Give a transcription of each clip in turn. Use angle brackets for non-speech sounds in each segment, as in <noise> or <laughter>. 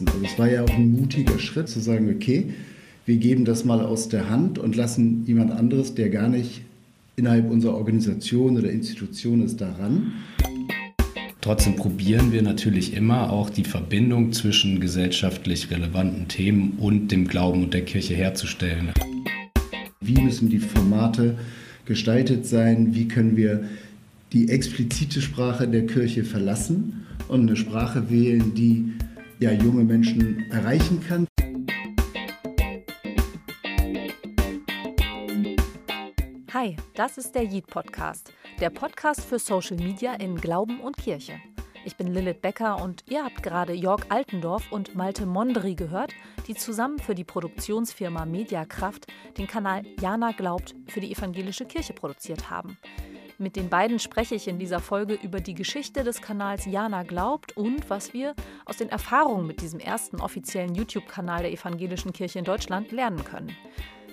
Also es war ja auch ein mutiger Schritt zu sagen, okay, wir geben das mal aus der Hand und lassen jemand anderes, der gar nicht innerhalb unserer Organisation oder Institution ist, daran. Trotzdem probieren wir natürlich immer auch die Verbindung zwischen gesellschaftlich relevanten Themen und dem Glauben und der Kirche herzustellen. Wie müssen die Formate gestaltet sein? Wie können wir die explizite Sprache der Kirche verlassen und eine Sprache wählen, die ja, junge Menschen erreichen kann? Hi, das ist der Yeet Podcast, der Podcast für Social Media in Glauben und Kirche. Ich bin Lilith Becker und ihr habt gerade Jörg Altendorf und Malte Mondri gehört, die zusammen für die Produktionsfirma Mediakraft den Kanal Jana glaubt für die evangelische Kirche produziert haben. Mit den beiden spreche ich in dieser Folge über die Geschichte des Kanals Jana glaubt und was wir aus den Erfahrungen mit diesem ersten offiziellen YouTube-Kanal der evangelischen Kirche in Deutschland lernen können.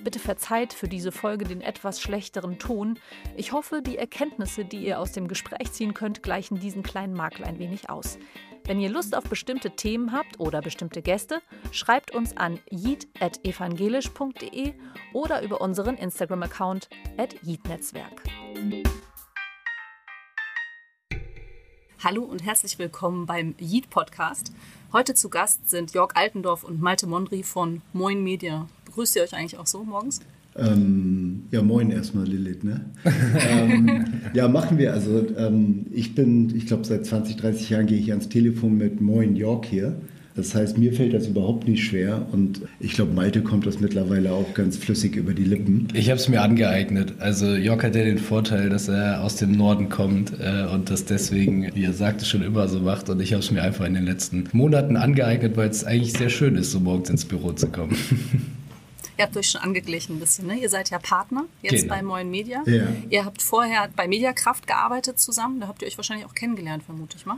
Bitte verzeiht für diese Folge den etwas schlechteren Ton. Ich hoffe, die Erkenntnisse, die ihr aus dem Gespräch ziehen könnt, gleichen diesen kleinen Makel ein wenig aus. Wenn ihr Lust auf bestimmte Themen habt oder bestimmte Gäste, schreibt uns an yeet.evangelisch.de oder über unseren Instagram-Account at yeetnetzwerk. Hallo und herzlich willkommen beim Yeet Podcast. Heute zu Gast sind Jörg Altendorf und Malte Mondri von Moin Media. Begrüßt ihr euch eigentlich auch so morgens? Ähm, ja, moin erstmal, Lilith. Ne? <laughs> ähm, ja, machen wir. Also ähm, ich bin, ich glaube, seit 20, 30 Jahren gehe ich ans Telefon mit Moin York hier. Das heißt, mir fällt das überhaupt nicht schwer und ich glaube, Malte kommt das mittlerweile auch ganz flüssig über die Lippen. Ich habe es mir angeeignet. Also Jörg hat ja den Vorteil, dass er aus dem Norden kommt äh, und das deswegen, wie er sagte, schon immer so macht und ich habe es mir einfach in den letzten Monaten angeeignet, weil es eigentlich sehr schön ist, so morgens ins Büro zu kommen. <laughs> Ihr habt euch schon angeglichen ein bisschen, ne? Ihr seid ja Partner jetzt genau. bei Moin Media. Ja. Ihr habt vorher bei Mediakraft gearbeitet zusammen. Da habt ihr euch wahrscheinlich auch kennengelernt, vermute ich mal.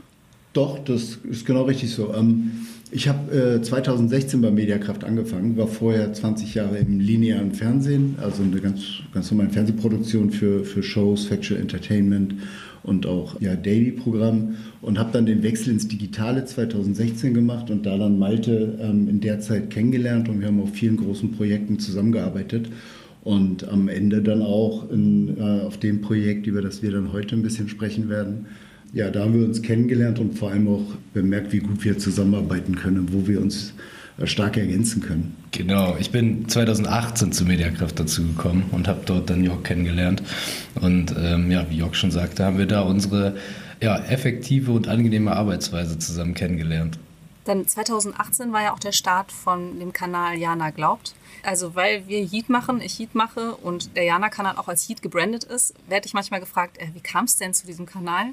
Doch, das ist genau richtig so. Ähm, ich habe 2016 bei Mediakraft angefangen, war vorher 20 Jahre im linearen Fernsehen, also eine ganz, ganz normale Fernsehproduktion für, für Shows, Factual Entertainment und auch ja, Daily-Programm und habe dann den Wechsel ins Digitale 2016 gemacht und da dann Malte ähm, in der Zeit kennengelernt und wir haben auf vielen großen Projekten zusammengearbeitet und am Ende dann auch in, äh, auf dem Projekt, über das wir dann heute ein bisschen sprechen werden, ja, da haben wir uns kennengelernt und vor allem auch bemerkt, wie gut wir zusammenarbeiten können und wo wir uns äh, stark ergänzen können. Genau, ich bin 2018 zu Mediakraft dazu gekommen und habe dort dann Jörg kennengelernt. Und ähm, ja, wie Jörg schon sagte, haben wir da unsere ja, effektive und angenehme Arbeitsweise zusammen kennengelernt. Denn 2018 war ja auch der Start von dem Kanal Jana Glaubt. Also weil wir Heat machen, ich Heat mache und der Jana-Kanal auch als Heat gebrandet ist, werde ich manchmal gefragt, äh, wie kam es denn zu diesem Kanal?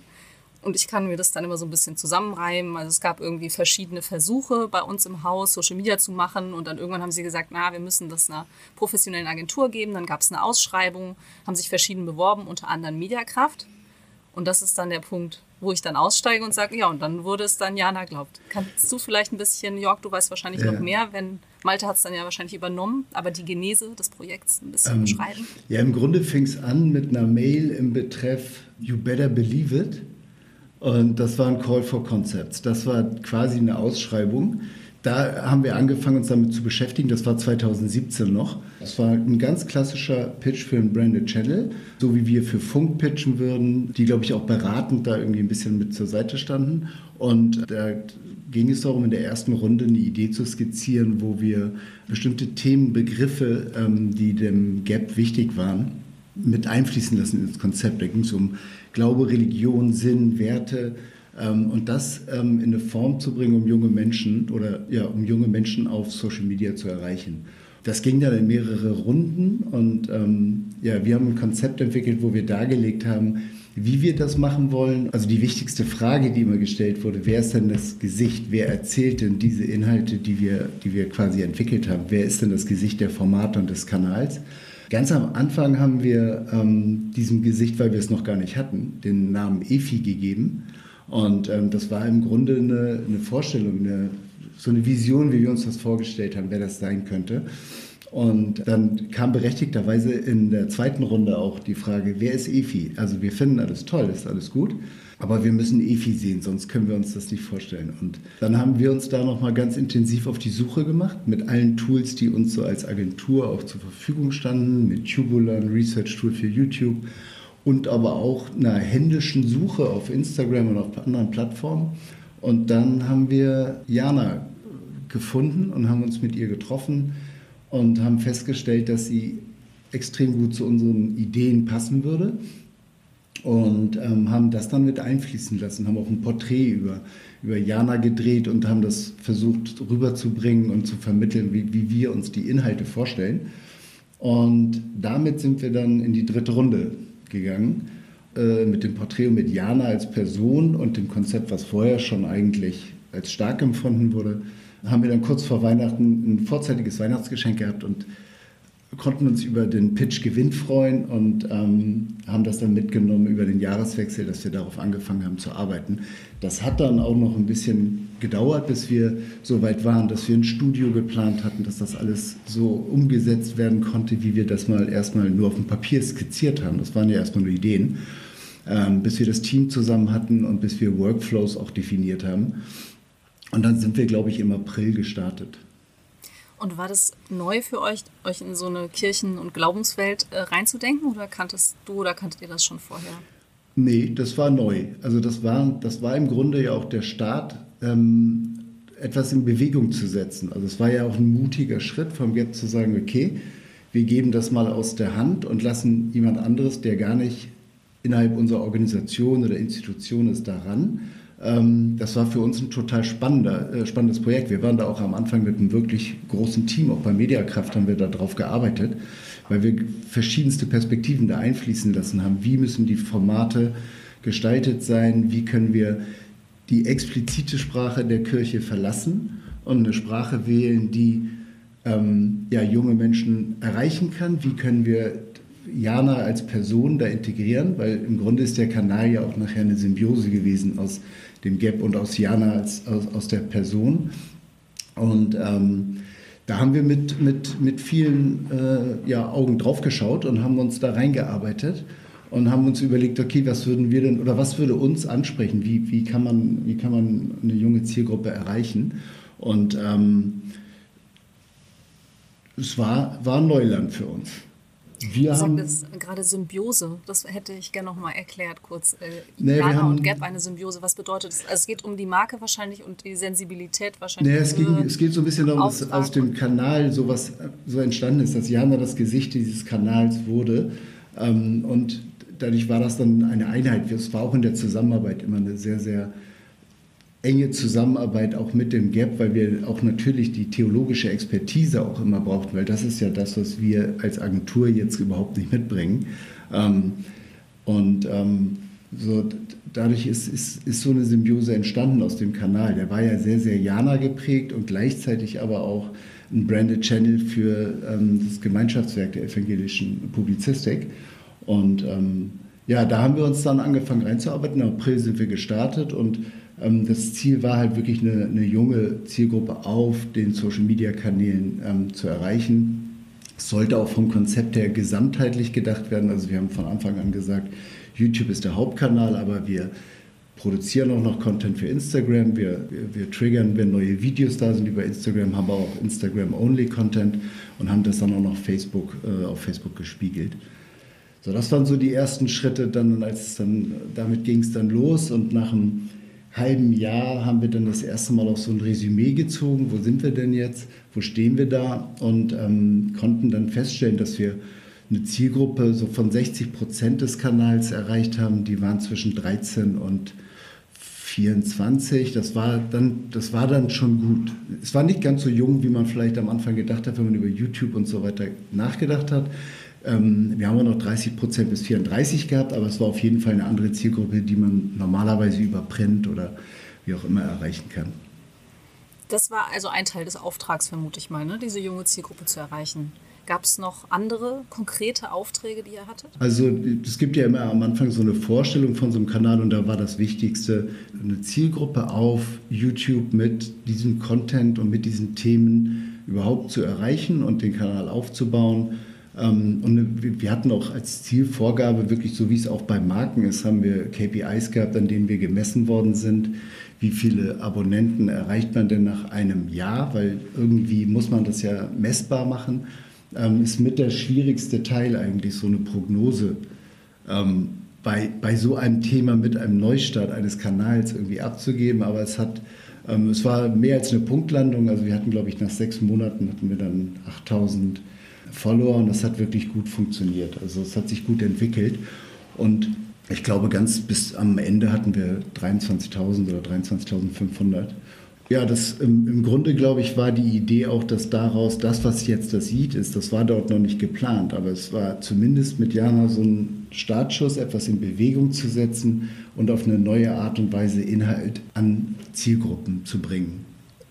Und ich kann mir das dann immer so ein bisschen zusammenreimen. Also es gab irgendwie verschiedene Versuche bei uns im Haus, Social Media zu machen. Und dann irgendwann haben sie gesagt, na, wir müssen das einer professionellen Agentur geben. Dann gab es eine Ausschreibung, haben sich verschieden beworben, unter anderem Mediakraft. Und das ist dann der Punkt, wo ich dann aussteige und sage, ja, und dann wurde es dann Jana glaubt. Kannst du vielleicht ein bisschen, Jörg, du weißt wahrscheinlich ja. noch mehr, wenn Malte hat es dann ja wahrscheinlich übernommen, aber die Genese des Projekts ein bisschen ähm, beschreiben? Ja, im Grunde fing es an mit einer Mail im Betreff You Better Believe It. Und das war ein Call for Concepts. Das war quasi eine Ausschreibung. Da haben wir angefangen, uns damit zu beschäftigen. Das war 2017 noch. Das war ein ganz klassischer Pitch für einen Branded Channel, so wie wir für Funk pitchen würden, die, glaube ich, auch beratend da irgendwie ein bisschen mit zur Seite standen. Und da ging es darum, in der ersten Runde eine Idee zu skizzieren, wo wir bestimmte Themenbegriffe, ähm, die dem Gap wichtig waren, mit einfließen lassen ins Konzept. Da ging es um Glaube, Religion, Sinn, Werte ähm, und das ähm, in eine Form zu bringen, um junge Menschen oder ja, um junge Menschen auf Social Media zu erreichen. Das ging dann in mehrere Runden und ähm, ja, wir haben ein Konzept entwickelt, wo wir dargelegt haben, wie wir das machen wollen. Also die wichtigste Frage, die immer gestellt wurde, wer ist denn das Gesicht? Wer erzählt denn diese Inhalte, die wir, die wir quasi entwickelt haben? Wer ist denn das Gesicht der Formate und des Kanals? Ganz am Anfang haben wir ähm, diesem Gesicht, weil wir es noch gar nicht hatten, den Namen Efi gegeben. Und ähm, das war im Grunde eine, eine Vorstellung, eine, so eine Vision, wie wir uns das vorgestellt haben, wer das sein könnte. Und dann kam berechtigterweise in der zweiten Runde auch die Frage, wer ist Efi? Also wir finden alles toll, ist alles gut, aber wir müssen Efi sehen, sonst können wir uns das nicht vorstellen. Und dann haben wir uns da nochmal ganz intensiv auf die Suche gemacht mit allen Tools, die uns so als Agentur auch zur Verfügung standen, mit Tubular, ein Research Tool für YouTube und aber auch einer händischen Suche auf Instagram und auf anderen Plattformen. Und dann haben wir Jana gefunden und haben uns mit ihr getroffen und haben festgestellt, dass sie extrem gut zu unseren Ideen passen würde und ähm, haben das dann mit einfließen lassen, haben auch ein Porträt über, über Jana gedreht und haben das versucht rüberzubringen und zu vermitteln, wie, wie wir uns die Inhalte vorstellen. Und damit sind wir dann in die dritte Runde gegangen äh, mit dem Porträt und mit Jana als Person und dem Konzept, was vorher schon eigentlich als stark empfunden wurde haben wir dann kurz vor Weihnachten ein vorzeitiges Weihnachtsgeschenk gehabt und konnten uns über den Pitch Gewinn freuen und ähm, haben das dann mitgenommen über den Jahreswechsel, dass wir darauf angefangen haben zu arbeiten. Das hat dann auch noch ein bisschen gedauert, bis wir so weit waren, dass wir ein Studio geplant hatten, dass das alles so umgesetzt werden konnte, wie wir das mal erstmal nur auf dem Papier skizziert haben. Das waren ja erstmal nur Ideen, ähm, bis wir das Team zusammen hatten und bis wir Workflows auch definiert haben. Und dann sind wir, glaube ich, im April gestartet. Und war das neu für euch, euch in so eine Kirchen- und Glaubenswelt äh, reinzudenken oder kanntest du oder kanntet ihr das schon vorher? Nee, das war neu. Also das war, das war im Grunde ja auch der Start, ähm, etwas in Bewegung zu setzen. Also es war ja auch ein mutiger Schritt vom Get zu sagen, okay, wir geben das mal aus der Hand und lassen jemand anderes, der gar nicht innerhalb unserer Organisation oder Institution ist, daran das war für uns ein total äh, spannendes Projekt. Wir waren da auch am Anfang mit einem wirklich großen Team, auch bei Mediakraft haben wir da drauf gearbeitet, weil wir verschiedenste Perspektiven da einfließen lassen haben. Wie müssen die Formate gestaltet sein? Wie können wir die explizite Sprache der Kirche verlassen und eine Sprache wählen, die ähm, ja, junge Menschen erreichen kann? Wie können wir Jana als Person da integrieren? Weil im Grunde ist der Kanal ja auch nachher eine Symbiose gewesen aus dem Gap und aus Jana als, aus, aus der Person. Und ähm, da haben wir mit, mit, mit vielen äh, ja, Augen drauf geschaut und haben uns da reingearbeitet und haben uns überlegt, okay, was würden wir denn oder was würde uns ansprechen? Wie, wie, kann, man, wie kann man eine junge Zielgruppe erreichen? Und ähm, es war, war Neuland für uns. Wir haben das gerade Symbiose, das hätte ich gerne noch mal erklärt kurz. Äh, nee, Jana und Gap eine Symbiose, was bedeutet das? Also es geht um die Marke wahrscheinlich und die Sensibilität wahrscheinlich. Nee, es, ging, es geht so ein bisschen darum, dass aus dem Kanal sowas so entstanden ist, dass Jana das Gesicht dieses Kanals wurde ähm, und dadurch war das dann eine Einheit. Es war auch in der Zusammenarbeit immer eine sehr, sehr enge Zusammenarbeit auch mit dem GAP, weil wir auch natürlich die theologische Expertise auch immer brauchten, weil das ist ja das, was wir als Agentur jetzt überhaupt nicht mitbringen. Ähm, und ähm, so, dadurch ist, ist, ist so eine Symbiose entstanden aus dem Kanal. Der war ja sehr, sehr Jana geprägt und gleichzeitig aber auch ein Branded Channel für ähm, das Gemeinschaftswerk der evangelischen Publizistik. Und ja, da haben wir uns dann angefangen reinzuarbeiten. Im April sind wir gestartet und das Ziel war halt wirklich eine, eine, junge Zielgruppe auf den Social-Media-Kanälen ähm, zu erreichen. Es sollte auch vom Konzept her gesamtheitlich gedacht werden. Also wir haben von Anfang an gesagt, YouTube ist der Hauptkanal, aber wir produzieren auch noch Content für Instagram. Wir, wir, wir triggern, wenn neue Videos da sind über Instagram, haben wir auch Instagram-Only-Content und haben das dann auch noch Facebook, äh, auf Facebook gespiegelt. So, das waren so die ersten Schritte. Dann, als dann, damit ging es dann los und nach einem halben Jahr haben wir dann das erste Mal auch so ein Resümee gezogen. Wo sind wir denn jetzt? Wo stehen wir da? Und ähm, konnten dann feststellen, dass wir eine Zielgruppe so von 60 Prozent des Kanals erreicht haben. Die waren zwischen 13 und 24. Das war, dann, das war dann schon gut. Es war nicht ganz so jung, wie man vielleicht am Anfang gedacht hat, wenn man über YouTube und so weiter nachgedacht hat. Ähm, wir haben auch noch 30 Prozent bis 34 gehabt, aber es war auf jeden Fall eine andere Zielgruppe, die man normalerweise über Print oder wie auch immer erreichen kann. Das war also ein Teil des Auftrags, vermute ich mal, ne? diese junge Zielgruppe zu erreichen. Gab es noch andere konkrete Aufträge, die ihr hattet? Also es gibt ja immer am Anfang so eine Vorstellung von so einem Kanal und da war das Wichtigste, eine Zielgruppe auf YouTube mit diesem Content und mit diesen Themen überhaupt zu erreichen und den Kanal aufzubauen. Ähm, und wir hatten auch als Zielvorgabe, wirklich so wie es auch bei Marken ist, haben wir KPIs gehabt, an denen wir gemessen worden sind. Wie viele Abonnenten erreicht man denn nach einem Jahr? Weil irgendwie muss man das ja messbar machen. Ähm, ist mit der schwierigste Teil eigentlich so eine Prognose ähm, bei, bei so einem Thema mit einem Neustart eines Kanals irgendwie abzugeben. Aber es hat es war mehr als eine Punktlandung. Also wir hatten, glaube ich, nach sechs Monaten hatten wir dann 8000 Follower und das hat wirklich gut funktioniert. Also es hat sich gut entwickelt und ich glaube, ganz bis am Ende hatten wir 23.000 oder 23.500. Ja, das im, im, Grunde, glaube ich, war die Idee auch, dass daraus das, was jetzt das sieht, ist, das war dort noch nicht geplant, aber es war zumindest mit Jana so ein Startschuss, etwas in Bewegung zu setzen und auf eine neue Art und Weise Inhalt an Zielgruppen zu bringen.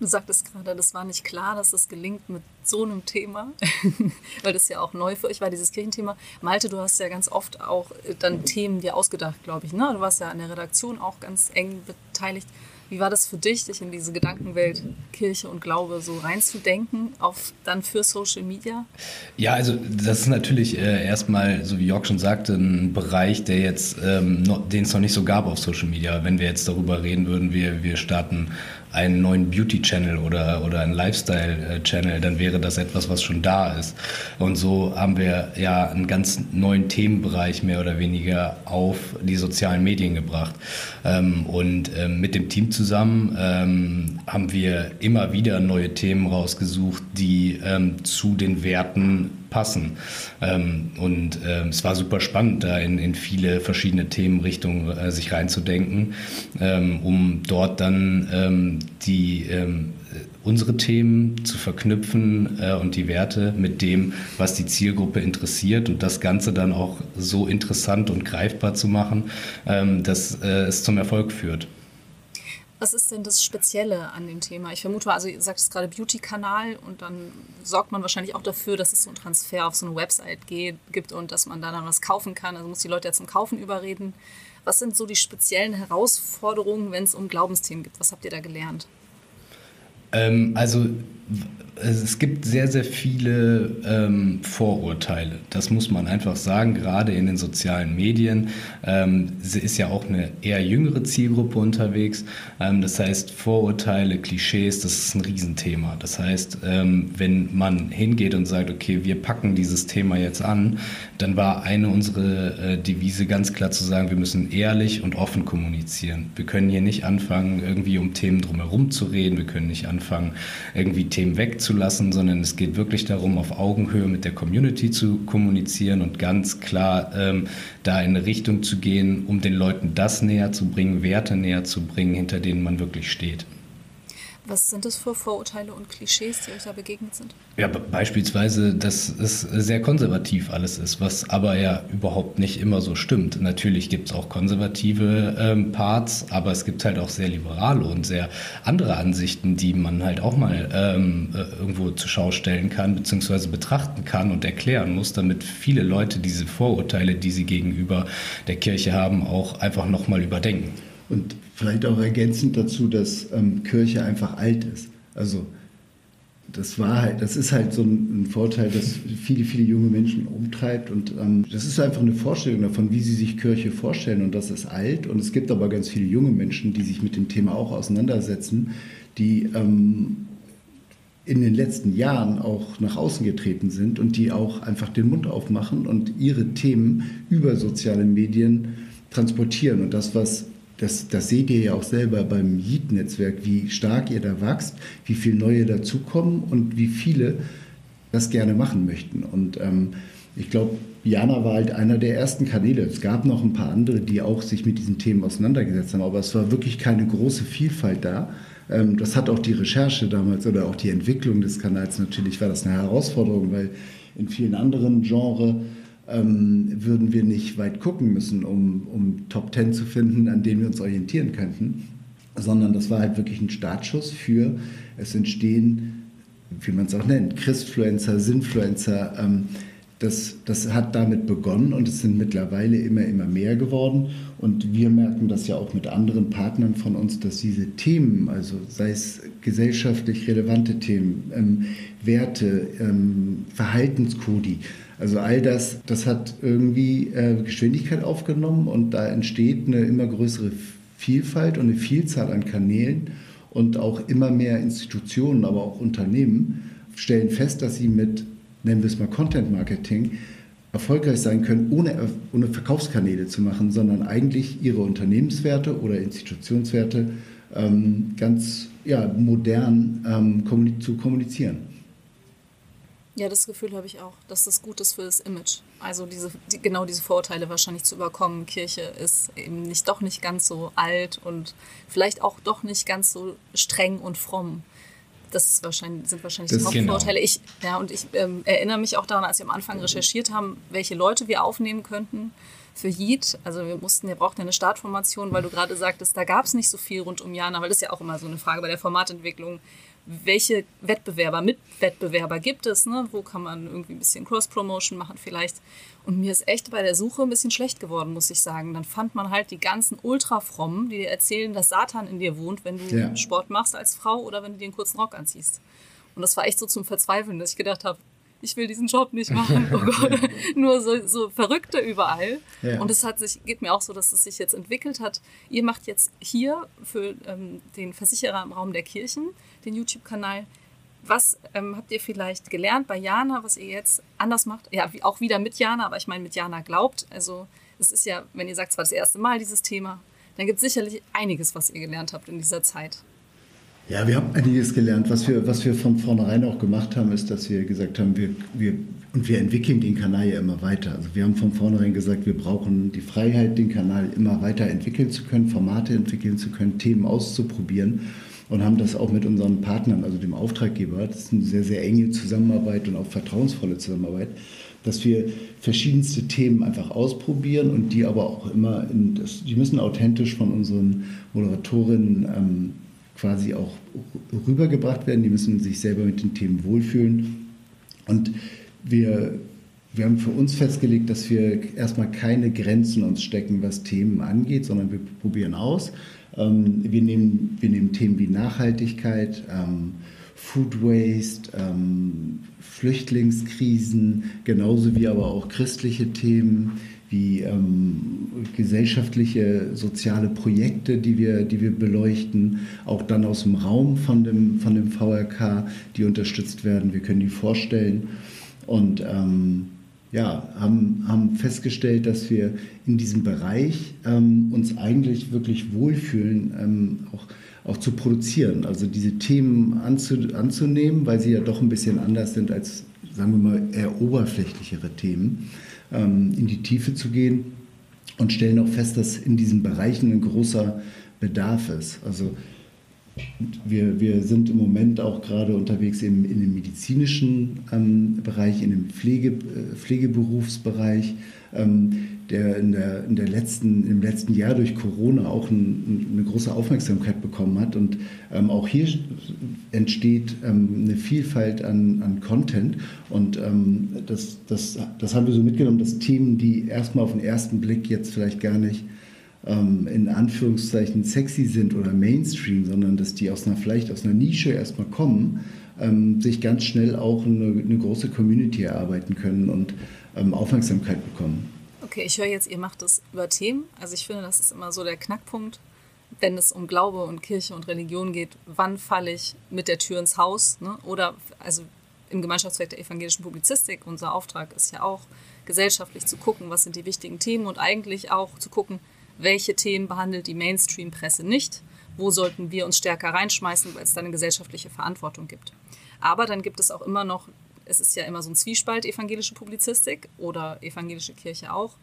Du sagtest gerade, das war nicht klar, dass das gelingt mit so einem Thema, <laughs> weil das ja auch neu für euch war, dieses Kirchenthema. Malte, du hast ja ganz oft auch äh, dann Themen dir ausgedacht, glaube ich. Ne? Du warst ja an der Redaktion auch ganz eng beteiligt. Wie war das für dich, dich in diese Gedankenwelt Kirche und Glaube so reinzudenken, auf dann für Social Media? Ja, also das ist natürlich äh, erstmal, so wie Jörg schon sagte, ein Bereich, der jetzt, ähm, den es noch nicht so gab auf Social Media. Wenn wir jetzt darüber reden würden, wir, wir starten einen neuen Beauty-Channel oder, oder einen Lifestyle-Channel, dann wäre das etwas, was schon da ist. Und so haben wir ja einen ganz neuen Themenbereich mehr oder weniger auf die sozialen Medien gebracht. Ähm, und ähm, mit dem Team zusammen ähm, haben wir immer wieder neue Themen rausgesucht, die zu den Werten passen. Ähm, und ähm, es war super spannend, da in, in viele verschiedene Themenrichtungen äh, sich reinzudenken, ähm, um dort dann ähm, die ähm, unsere Themen zu verknüpfen äh, und die Werte mit dem, was die Zielgruppe interessiert und das Ganze dann auch so interessant und greifbar zu machen, ähm, dass äh, es zum Erfolg führt. Was ist denn das Spezielle an dem Thema? Ich vermute, also ihr sagt es gerade Beauty-Kanal und dann sorgt man wahrscheinlich auch dafür, dass es so einen Transfer auf so eine Website geht, gibt und dass man da dann was kaufen kann. Also muss die Leute ja zum Kaufen überreden. Was sind so die speziellen Herausforderungen, wenn es um Glaubensthemen geht? Was habt ihr da gelernt? Ähm, also es gibt sehr, sehr viele ähm, Vorurteile. Das muss man einfach sagen, gerade in den sozialen Medien. Ähm, ist ja auch eine eher jüngere Zielgruppe unterwegs. Ähm, das heißt, Vorurteile, Klischees, das ist ein Riesenthema. Das heißt, ähm, wenn man hingeht und sagt, okay, wir packen dieses Thema jetzt an, dann war eine unserer äh, Devise ganz klar zu sagen, wir müssen ehrlich und offen kommunizieren. Wir können hier nicht anfangen, irgendwie um Themen drumherum zu reden. Wir können nicht anfangen, irgendwie Themen wegzunehmen zulassen, sondern es geht wirklich darum, auf Augenhöhe mit der Community zu kommunizieren und ganz klar ähm, da in eine Richtung zu gehen, um den Leuten das näher zu bringen, Werte näher zu bringen, hinter denen man wirklich steht. Was sind das für Vorurteile und Klischees, die euch da begegnet sind? Ja, beispielsweise, dass es sehr konservativ alles ist, was aber ja überhaupt nicht immer so stimmt. Natürlich gibt es auch konservative ähm, Parts, aber es gibt halt auch sehr liberale und sehr andere Ansichten, die man halt auch mal ähm, äh, irgendwo zur Schau stellen kann, beziehungsweise betrachten kann und erklären muss, damit viele Leute diese Vorurteile, die sie gegenüber der Kirche haben, auch einfach nochmal überdenken. Und vielleicht auch ergänzend dazu, dass ähm, Kirche einfach alt ist. Also das war halt, das ist halt so ein, ein Vorteil, dass viele, viele junge Menschen umtreibt und ähm, das ist einfach eine Vorstellung davon, wie sie sich Kirche vorstellen und das ist alt und es gibt aber ganz viele junge Menschen, die sich mit dem Thema auch auseinandersetzen, die ähm, in den letzten Jahren auch nach außen getreten sind und die auch einfach den Mund aufmachen und ihre Themen über soziale Medien transportieren und das, was das, das seht ihr ja auch selber beim Yeet-Netzwerk, wie stark ihr da wächst, wie viele neue dazukommen und wie viele das gerne machen möchten. Und ähm, ich glaube, Jana war halt einer der ersten Kanäle. Es gab noch ein paar andere, die auch sich mit diesen Themen auseinandergesetzt haben, aber es war wirklich keine große Vielfalt da. Ähm, das hat auch die Recherche damals oder auch die Entwicklung des Kanals natürlich, war das eine Herausforderung, weil in vielen anderen Genres ähm, würden wir nicht weit gucken müssen, um, um Top Ten zu finden, an denen wir uns orientieren könnten, sondern das war halt wirklich ein Startschuss für es entstehen, wie man es auch nennt, Christfluencer, Sinfluencer, ähm, das, das hat damit begonnen und es sind mittlerweile immer, immer mehr geworden. Und wir merken das ja auch mit anderen Partnern von uns, dass diese Themen, also sei es gesellschaftlich relevante Themen, ähm, Werte, ähm, Verhaltenskodi, also all das, das hat irgendwie äh, Geschwindigkeit aufgenommen und da entsteht eine immer größere Vielfalt und eine Vielzahl an Kanälen und auch immer mehr Institutionen, aber auch Unternehmen stellen fest, dass sie mit nennen wir es mal Content Marketing, erfolgreich sein können, ohne, ohne Verkaufskanäle zu machen, sondern eigentlich ihre Unternehmenswerte oder Institutionswerte ähm, ganz ja, modern ähm, zu kommunizieren. Ja, das Gefühl habe ich auch, dass das gut ist für das Image. Also diese, die, genau diese Vorurteile wahrscheinlich zu überkommen. Kirche ist eben nicht doch nicht ganz so alt und vielleicht auch doch nicht ganz so streng und fromm. Das wahrscheinlich, sind wahrscheinlich das die Hauptvorteile. Genau. Ich, ja, und ich ähm, erinnere mich auch daran, als wir am Anfang recherchiert haben, welche Leute wir aufnehmen könnten für Yeet. Also wir mussten, wir brauchten ja eine Startformation, weil du gerade sagtest, da gab es nicht so viel rund um Jana, weil das ist ja auch immer so eine Frage bei der Formatentwicklung welche Wettbewerber, Mitwettbewerber gibt es, ne? wo kann man irgendwie ein bisschen Cross-Promotion machen vielleicht. Und mir ist echt bei der Suche ein bisschen schlecht geworden, muss ich sagen. Dann fand man halt die ganzen Ultrafrommen, die dir erzählen, dass Satan in dir wohnt, wenn du ja. Sport machst als Frau oder wenn du dir einen kurzen Rock anziehst. Und das war echt so zum Verzweifeln, dass ich gedacht habe, ich will diesen Job nicht machen. Oh Gott. <laughs> Nur so, so Verrückte überall. Ja. Und es hat sich, geht mir auch so, dass es sich jetzt entwickelt hat. Ihr macht jetzt hier für ähm, den Versicherer im Raum der Kirchen den YouTube-Kanal. Was ähm, habt ihr vielleicht gelernt bei Jana, was ihr jetzt anders macht? Ja, wie, auch wieder mit Jana, aber ich meine, mit Jana glaubt. Also, es ist ja, wenn ihr sagt, es war das erste Mal dieses Thema, dann gibt es sicherlich einiges, was ihr gelernt habt in dieser Zeit. Ja, wir haben einiges gelernt. Was wir, was wir von vornherein auch gemacht haben, ist, dass wir gesagt haben, wir, wir, und wir entwickeln den Kanal ja immer weiter. Also wir haben von vornherein gesagt, wir brauchen die Freiheit, den Kanal immer weiter entwickeln zu können, Formate entwickeln zu können, Themen auszuprobieren und haben das auch mit unseren Partnern, also dem Auftraggeber, das ist eine sehr, sehr enge Zusammenarbeit und auch vertrauensvolle Zusammenarbeit, dass wir verschiedenste Themen einfach ausprobieren und die aber auch immer, in die müssen authentisch von unseren Moderatorinnen ähm, quasi auch rübergebracht werden. Die müssen sich selber mit den Themen wohlfühlen. Und wir, wir haben für uns festgelegt, dass wir erstmal keine Grenzen uns stecken, was Themen angeht, sondern wir probieren aus. Ähm, wir, nehmen, wir nehmen Themen wie Nachhaltigkeit, ähm, Food Waste, ähm, Flüchtlingskrisen, genauso wie aber auch christliche Themen wie ähm, gesellschaftliche, soziale Projekte, die wir, die wir beleuchten, auch dann aus dem Raum von dem, von dem VRK, die unterstützt werden. Wir können die vorstellen und ähm, ja, haben, haben festgestellt, dass wir in diesem Bereich ähm, uns eigentlich wirklich wohlfühlen, ähm, auch, auch zu produzieren. Also diese Themen anzu, anzunehmen, weil sie ja doch ein bisschen anders sind als, sagen wir mal, eher oberflächlichere Themen ähm, in die Tiefe zu gehen und stellen auch fest, dass in diesen Bereichen ein großer Bedarf ist. Also wir, wir sind im Moment auch gerade unterwegs im, in dem medizinischen ähm, Bereich, in dem Pflege, äh, Pflegeberufsbereich ähm, der in der, in der letzten, im letzten Jahr durch Corona auch ein, eine große Aufmerksamkeit bekommen hat. Und ähm, auch hier entsteht ähm, eine Vielfalt an, an Content. Und ähm, das, das, das haben wir so mitgenommen, dass Themen, die erstmal auf den ersten Blick jetzt vielleicht gar nicht ähm, in Anführungszeichen sexy sind oder Mainstream, sondern dass die aus einer, vielleicht aus einer Nische erstmal kommen, ähm, sich ganz schnell auch eine, eine große Community erarbeiten können und ähm, Aufmerksamkeit bekommen. Okay, ich höre jetzt, ihr macht das über Themen. Also ich finde, das ist immer so der Knackpunkt, wenn es um Glaube und Kirche und Religion geht. Wann falle ich mit der Tür ins Haus? Ne? Oder also im Gemeinschaftszweck der evangelischen Publizistik, unser Auftrag ist ja auch gesellschaftlich zu gucken, was sind die wichtigen Themen und eigentlich auch zu gucken, welche Themen behandelt die Mainstream-Presse nicht, wo sollten wir uns stärker reinschmeißen, weil es da eine gesellschaftliche Verantwortung gibt. Aber dann gibt es auch immer noch es ist ja immer so ein Zwiespalt, evangelische Publizistik oder evangelische Kirche auch.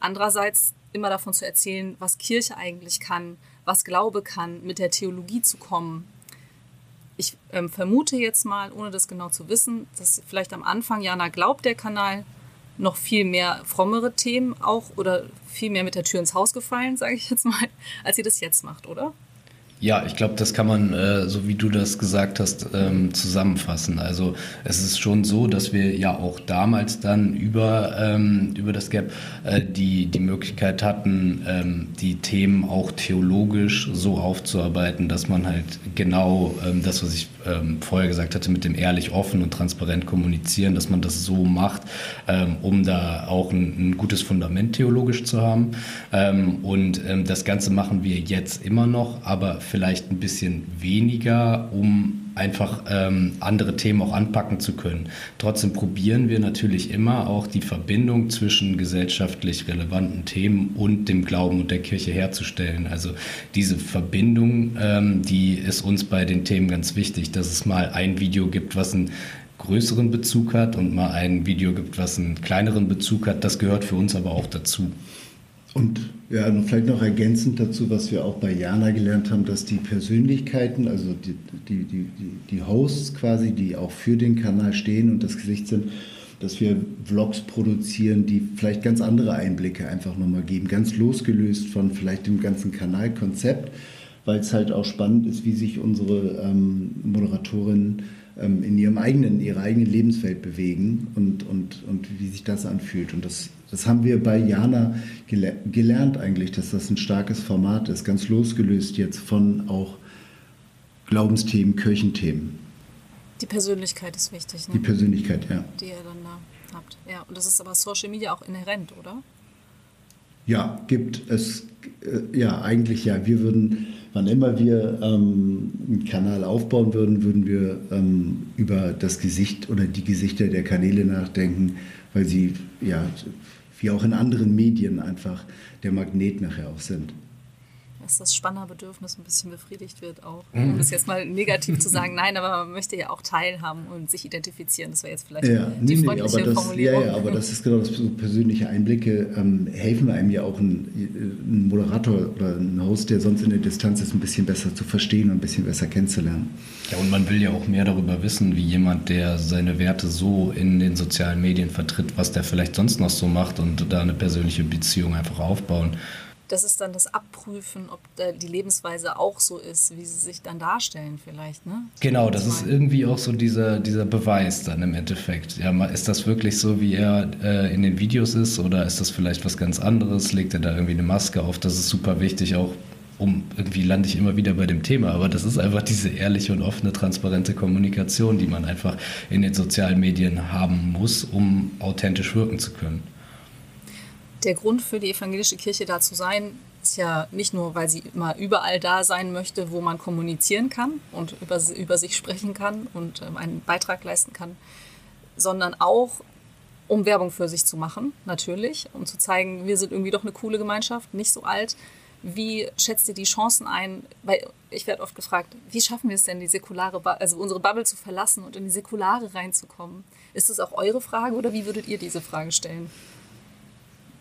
Andererseits immer davon zu erzählen, was Kirche eigentlich kann, was Glaube kann, mit der Theologie zu kommen. Ich ähm, vermute jetzt mal, ohne das genau zu wissen, dass vielleicht am Anfang Jana glaubt, der Kanal noch viel mehr frommere Themen auch oder viel mehr mit der Tür ins Haus gefallen, sage ich jetzt mal, als sie das jetzt macht, oder? Ja, ich glaube, das kann man, äh, so wie du das gesagt hast, ähm, zusammenfassen. Also es ist schon so, dass wir ja auch damals dann über, ähm, über das Gap äh, die, die Möglichkeit hatten, ähm, die Themen auch theologisch so aufzuarbeiten, dass man halt genau ähm, das, was ich ähm, vorher gesagt hatte, mit dem ehrlich, offen und transparent kommunizieren, dass man das so macht, ähm, um da auch ein, ein, gutes Fundament theologisch zu haben. und das Ganze machen wir jetzt immer noch, aber vielleicht ein bisschen weniger, um einfach ähm, andere Themen auch anpacken zu können. Trotzdem probieren wir natürlich immer auch die Verbindung zwischen gesellschaftlich relevanten Themen und dem Glauben und der Kirche herzustellen. Also diese Verbindung, ähm, die ist uns bei den Themen ganz wichtig, dass es mal ein Video gibt, was einen größeren Bezug hat und mal ein Video gibt, was einen kleineren Bezug hat. Das gehört für uns aber auch dazu. Und ja, vielleicht noch ergänzend dazu, was wir auch bei Jana gelernt haben, dass die Persönlichkeiten, also die, die, die, die Hosts quasi, die auch für den Kanal stehen und das Gesicht sind, dass wir Vlogs produzieren, die vielleicht ganz andere Einblicke einfach nochmal geben, ganz losgelöst von vielleicht dem ganzen Kanalkonzept, weil es halt auch spannend ist, wie sich unsere ähm, Moderatorinnen ähm, in ihrem eigenen, ihrer eigenen Lebenswelt bewegen und, und, und wie sich das anfühlt. Und das das haben wir bei Jana gele gelernt eigentlich, dass das ein starkes Format ist, ganz losgelöst jetzt von auch Glaubensthemen, Kirchenthemen. Die Persönlichkeit ist wichtig, ne? Die Persönlichkeit, ja. Die ihr dann da habt. Ja, und das ist aber Social Media auch inhärent, oder? Ja, gibt es, äh, ja, eigentlich ja. Wir würden, wann immer wir ähm, einen Kanal aufbauen würden, würden wir ähm, über das Gesicht oder die Gesichter der Kanäle nachdenken, weil sie ja wie auch in anderen Medien einfach der Magnet nachher auch sind dass das Spannerbedürfnis ein bisschen befriedigt wird auch. Um das jetzt mal negativ zu sagen, nein, aber man möchte ja auch teilhaben und sich identifizieren. Das wäre jetzt vielleicht ja, die nee, freundliche nee, aber das, Formulierung. Ja, ja, aber das ist genau das persönliche Einblicke ähm, helfen einem ja auch ein, ein, Moderator oder ein Host, der sonst in der Distanz ist, ein bisschen besser zu verstehen und ein bisschen besser kennenzulernen. Ja, und man will ja auch mehr darüber wissen, wie jemand, der seine Werte so in den sozialen Medien vertritt, was der vielleicht sonst noch so macht und da eine persönliche Beziehung einfach aufbauen das ist dann das Abprüfen, ob die Lebensweise auch so ist, wie sie sich dann darstellen vielleicht. Ne? Genau, das ist irgendwie auch so dieser, dieser Beweis dann im Endeffekt. Ja, ist das wirklich so, wie er äh, in den Videos ist oder ist das vielleicht was ganz anderes? Legt er da irgendwie eine Maske auf? Das ist super wichtig, auch um irgendwie lande ich immer wieder bei dem Thema, aber das ist einfach diese ehrliche und offene, transparente Kommunikation, die man einfach in den sozialen Medien haben muss, um authentisch wirken zu können der Grund für die evangelische Kirche da zu sein, ist ja nicht nur, weil sie immer überall da sein möchte, wo man kommunizieren kann und über, über sich sprechen kann und ähm, einen Beitrag leisten kann, sondern auch, um Werbung für sich zu machen, natürlich, um zu zeigen, wir sind irgendwie doch eine coole Gemeinschaft, nicht so alt. Wie schätzt ihr die Chancen ein? Weil ich werde oft gefragt, wie schaffen wir es denn, die säkulare, also unsere Bubble zu verlassen und in die säkulare reinzukommen? Ist das auch eure Frage oder wie würdet ihr diese Frage stellen?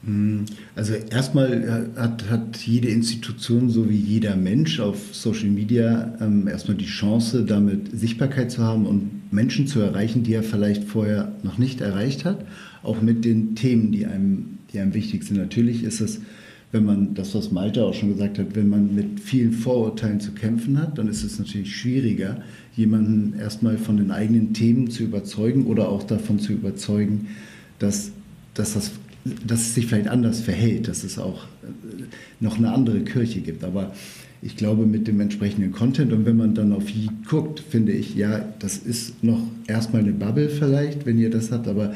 Hm, also erstmal hat, hat jede Institution so wie jeder Mensch auf Social Media ähm, erstmal die Chance, damit Sichtbarkeit zu haben und Menschen zu erreichen, die er vielleicht vorher noch nicht erreicht hat, auch mit den Themen, die einem, die einem wichtig sind. Natürlich ist es, wenn man, das was Malte auch schon gesagt hat, wenn man mit vielen Vorurteilen zu kämpfen hat, dann ist es natürlich schwieriger, jemanden erstmal von den eigenen Themen zu überzeugen oder auch davon zu überzeugen, dass, dass das dass es sich vielleicht anders verhält, dass es auch äh, noch eine andere Kirche gibt. Aber ich glaube, mit dem entsprechenden Content und wenn man dann auf Yeet guckt, finde ich, ja, das ist noch erstmal eine Bubble vielleicht, wenn ihr das habt, aber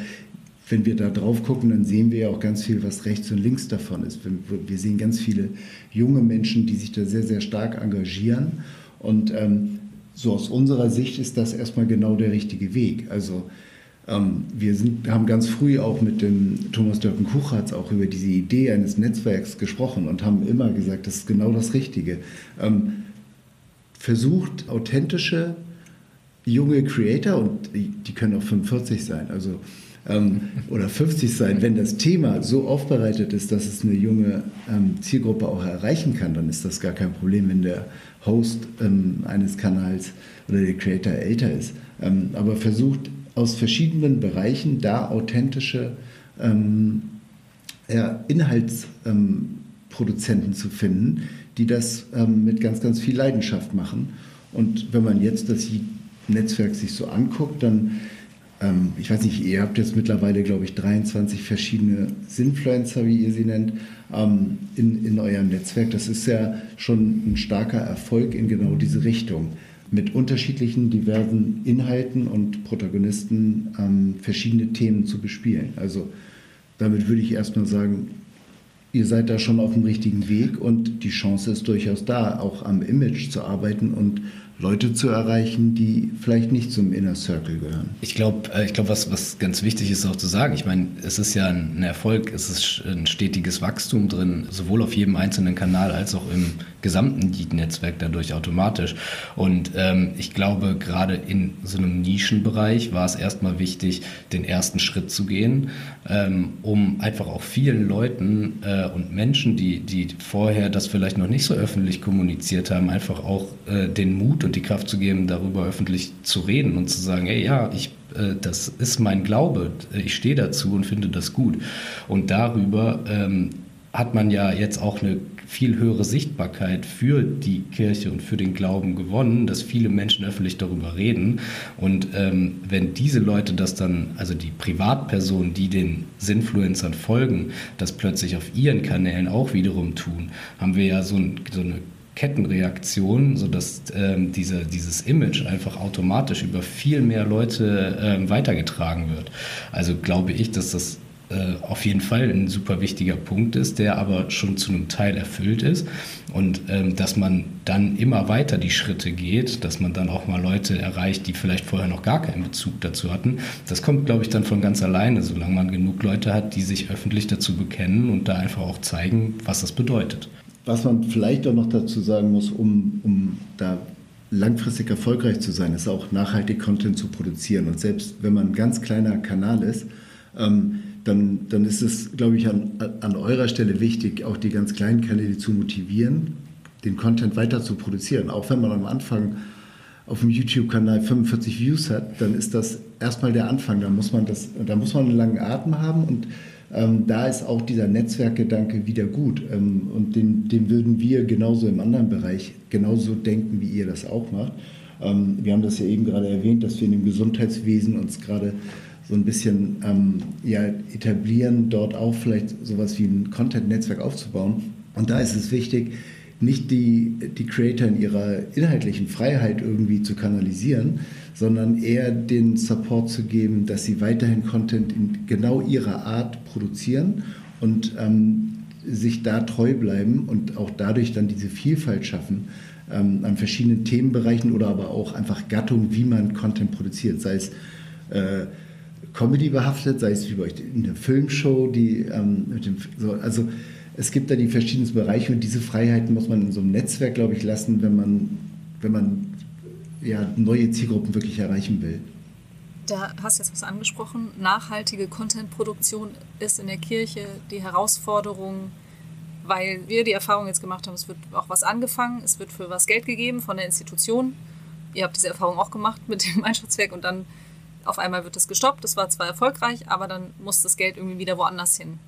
wenn wir da drauf gucken, dann sehen wir ja auch ganz viel, was rechts und links davon ist. Wir sehen ganz viele junge Menschen, die sich da sehr, sehr stark engagieren. Und ähm, so aus unserer Sicht ist das erstmal genau der richtige Weg. Also wir sind, haben ganz früh auch mit dem Thomas Dörken Kuchatz auch über diese Idee eines Netzwerks gesprochen und haben immer gesagt, das ist genau das Richtige. Ähm, versucht authentische junge Creator und die können auch 45 sein, also ähm, oder 50 sein, wenn das Thema so aufbereitet ist, dass es eine junge ähm, Zielgruppe auch erreichen kann, dann ist das gar kein Problem, wenn der Host ähm, eines Kanals oder der Creator älter ist. Ähm, aber versucht aus verschiedenen Bereichen da authentische ähm, ja, Inhaltspunkte Produzenten zu finden, die das ähm, mit ganz, ganz viel Leidenschaft machen. Und wenn man jetzt das Netzwerk sich so anguckt, dann, ähm, ich weiß nicht, ihr habt jetzt mittlerweile, glaube ich, 23 verschiedene Sinfluencer, wie ihr sie nennt, ähm, in, in eurem Netzwerk. Das ist ja schon ein starker Erfolg in genau diese Richtung mit unterschiedlichen, diversen Inhalten und Protagonisten ähm, verschiedene Themen zu bespielen. Also damit würde ich erstmal sagen, ihr seid da schon auf dem richtigen Weg und die Chance ist durchaus da, auch am Image zu arbeiten und Leute zu erreichen, die vielleicht nicht zum Inner Circle gehören. Ich glaube, äh, ich glaub, was, was ganz wichtig ist auch zu sagen, ich meine, es ist ja ein Erfolg, es ist ein stetiges Wachstum drin, sowohl auf jedem einzelnen Kanal als auch im gesamten Netzwerk dadurch automatisch. Und ähm, ich glaube, gerade in so einem Nischenbereich war es erstmal wichtig, den ersten Schritt zu gehen, ähm, um einfach auch vielen Leuten äh, und Menschen, die, die vorher das vielleicht noch nicht so öffentlich kommuniziert haben, einfach auch äh, den Mut und die Kraft zu geben, darüber öffentlich zu reden und zu sagen, ey, ja, ich äh, das ist mein Glaube, ich stehe dazu und finde das gut. Und darüber ähm, hat man ja jetzt auch eine viel höhere Sichtbarkeit für die Kirche und für den Glauben gewonnen, dass viele Menschen öffentlich darüber reden. Und ähm, wenn diese Leute das dann, also die Privatpersonen, die den Sinfluencern folgen, das plötzlich auf ihren Kanälen auch wiederum tun, haben wir ja so, ein, so eine Kettenreaktion, sodass ähm, diese, dieses Image einfach automatisch über viel mehr Leute ähm, weitergetragen wird. Also glaube ich, dass das äh, auf jeden Fall ein super wichtiger Punkt ist, der aber schon zu einem Teil erfüllt ist. Und ähm, dass man dann immer weiter die Schritte geht, dass man dann auch mal Leute erreicht, die vielleicht vorher noch gar keinen Bezug dazu hatten. Das kommt, glaube ich, dann von ganz alleine, solange man genug Leute hat, die sich öffentlich dazu bekennen und da einfach auch zeigen, was das bedeutet. Was man vielleicht auch noch dazu sagen muss, um, um da langfristig erfolgreich zu sein, ist auch nachhaltig Content zu produzieren. Und selbst wenn man ein ganz kleiner Kanal ist, ähm, dann, dann ist es, glaube ich, an, an eurer Stelle wichtig, auch die ganz kleinen Kanäle zu motivieren, den Content weiter zu produzieren. Auch wenn man am Anfang auf dem YouTube-Kanal 45 Views hat, dann ist das erstmal der Anfang. Da muss man, das, da muss man einen langen Atem haben und ähm, da ist auch dieser Netzwerkgedanke wieder gut. Ähm, und den, den würden wir genauso im anderen Bereich genauso denken, wie ihr das auch macht. Ähm, wir haben das ja eben gerade erwähnt, dass wir in dem Gesundheitswesen uns gerade so ein bisschen ähm, ja, etablieren, dort auch vielleicht sowas wie ein Content-Netzwerk aufzubauen. Und da ist es wichtig, nicht die, die Creator in ihrer inhaltlichen Freiheit irgendwie zu kanalisieren, sondern eher den Support zu geben, dass sie weiterhin Content in genau ihrer Art produzieren und ähm, sich da treu bleiben und auch dadurch dann diese Vielfalt schaffen ähm, an verschiedenen Themenbereichen oder aber auch einfach Gattungen, wie man Content produziert, sei es äh, Comedy behaftet, sei es wie bei euch in der Filmshow, die ähm, mit dem, so, also es gibt da die verschiedenen Bereiche und diese Freiheiten muss man in so einem Netzwerk, glaube ich, lassen, wenn man, wenn man ja, neue Zielgruppen wirklich erreichen will. Da hast du jetzt was angesprochen. Nachhaltige Contentproduktion ist in der Kirche die Herausforderung, weil wir die Erfahrung jetzt gemacht haben, es wird auch was angefangen, es wird für was Geld gegeben von der Institution. Ihr habt diese Erfahrung auch gemacht mit dem <laughs> Einschätzwerk und dann auf einmal wird es gestoppt. Das war zwar erfolgreich, aber dann muss das Geld irgendwie wieder woanders hin.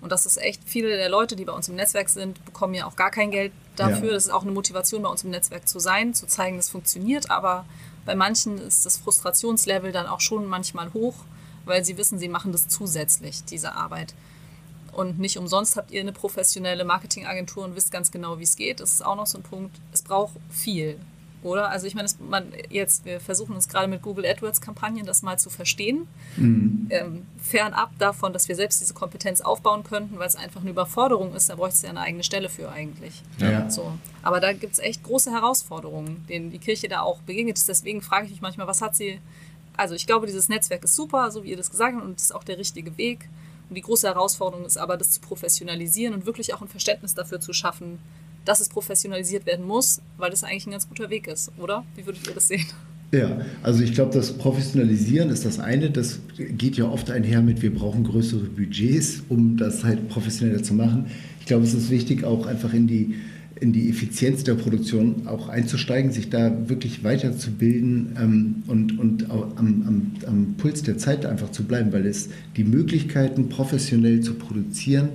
Und das ist echt, viele der Leute, die bei uns im Netzwerk sind, bekommen ja auch gar kein Geld dafür. Ja. Das ist auch eine Motivation, bei uns im Netzwerk zu sein, zu zeigen, es funktioniert. Aber bei manchen ist das Frustrationslevel dann auch schon manchmal hoch, weil sie wissen, sie machen das zusätzlich, diese Arbeit. Und nicht umsonst habt ihr eine professionelle Marketingagentur und wisst ganz genau, wie es geht. Das ist auch noch so ein Punkt. Es braucht viel. Oder? Also ich meine, man jetzt, wir versuchen uns gerade mit Google AdWords-Kampagnen das mal zu verstehen. Mhm. Ähm, fernab davon, dass wir selbst diese Kompetenz aufbauen könnten, weil es einfach eine Überforderung ist, da bräuchte es ja eine eigene Stelle für eigentlich. Ja. So. Aber da gibt es echt große Herausforderungen, denen die Kirche da auch begegnet ist. Deswegen frage ich mich manchmal, was hat sie. Also ich glaube, dieses Netzwerk ist super, so wie ihr das gesagt habt, und es ist auch der richtige Weg. Und die große Herausforderung ist aber, das zu professionalisieren und wirklich auch ein Verständnis dafür zu schaffen, dass es professionalisiert werden muss, weil das eigentlich ein ganz guter Weg ist, oder? Wie würdet ihr das sehen? Ja, also ich glaube, das Professionalisieren ist das eine. Das geht ja oft einher mit, wir brauchen größere Budgets, um das halt professioneller zu machen. Ich glaube, es ist wichtig, auch einfach in die, in die Effizienz der Produktion auch einzusteigen, sich da wirklich weiterzubilden ähm, und, und am, am, am Puls der Zeit einfach zu bleiben, weil es die Möglichkeiten, professionell zu produzieren,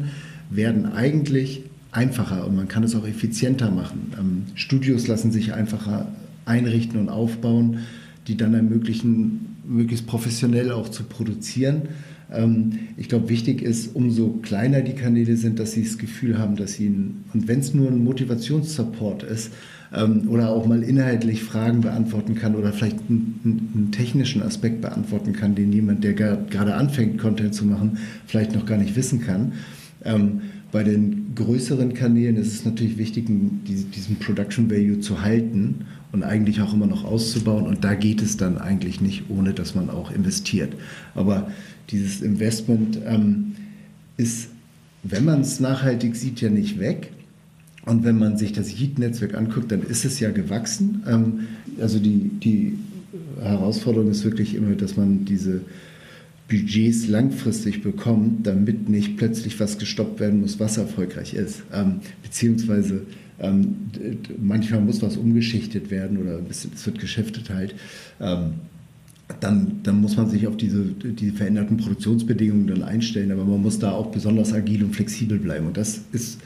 werden eigentlich einfacher und man kann es auch effizienter machen. Ähm, Studios lassen sich einfacher einrichten und aufbauen, die dann ermöglichen, möglichst professionell auch zu produzieren. Ähm, ich glaube, wichtig ist, umso kleiner die Kanäle sind, dass sie das Gefühl haben, dass sie, und wenn es nur ein Motivationssupport ist, ähm, oder auch mal inhaltlich Fragen beantworten kann oder vielleicht einen, einen technischen Aspekt beantworten kann, den jemand, der gerade anfängt, Content zu machen, vielleicht noch gar nicht wissen kann. Ähm, bei den größeren Kanälen ist es natürlich wichtig, diesen Production Value zu halten und eigentlich auch immer noch auszubauen. Und da geht es dann eigentlich nicht, ohne dass man auch investiert. Aber dieses Investment ähm, ist, wenn man es nachhaltig sieht, ja nicht weg. Und wenn man sich das Heat-Netzwerk anguckt, dann ist es ja gewachsen. Ähm, also die, die Herausforderung ist wirklich immer, dass man diese Budgets langfristig bekommt, damit nicht plötzlich was gestoppt werden muss, was erfolgreich ist. Ähm, beziehungsweise ähm, manchmal muss was umgeschichtet werden oder es wird geschäftet halt. Ähm, dann, dann muss man sich auf diese die veränderten Produktionsbedingungen dann einstellen, aber man muss da auch besonders agil und flexibel bleiben. Und das ist,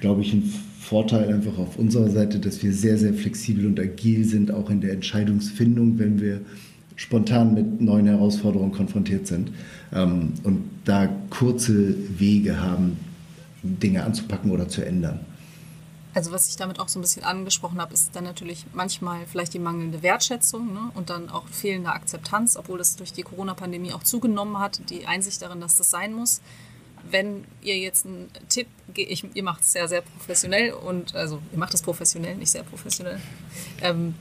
glaube ich, ein Vorteil einfach auf unserer Seite, dass wir sehr, sehr flexibel und agil sind, auch in der Entscheidungsfindung, wenn wir spontan mit neuen Herausforderungen konfrontiert sind ähm, und da kurze Wege haben, Dinge anzupacken oder zu ändern. Also was ich damit auch so ein bisschen angesprochen habe, ist dann natürlich manchmal vielleicht die mangelnde Wertschätzung ne? und dann auch fehlende Akzeptanz, obwohl das durch die Corona-Pandemie auch zugenommen hat, die Einsicht darin, dass das sein muss wenn ihr jetzt einen Tipp, ich, ihr macht es sehr, sehr professionell und also ihr macht es professionell, nicht sehr professionell, ähm,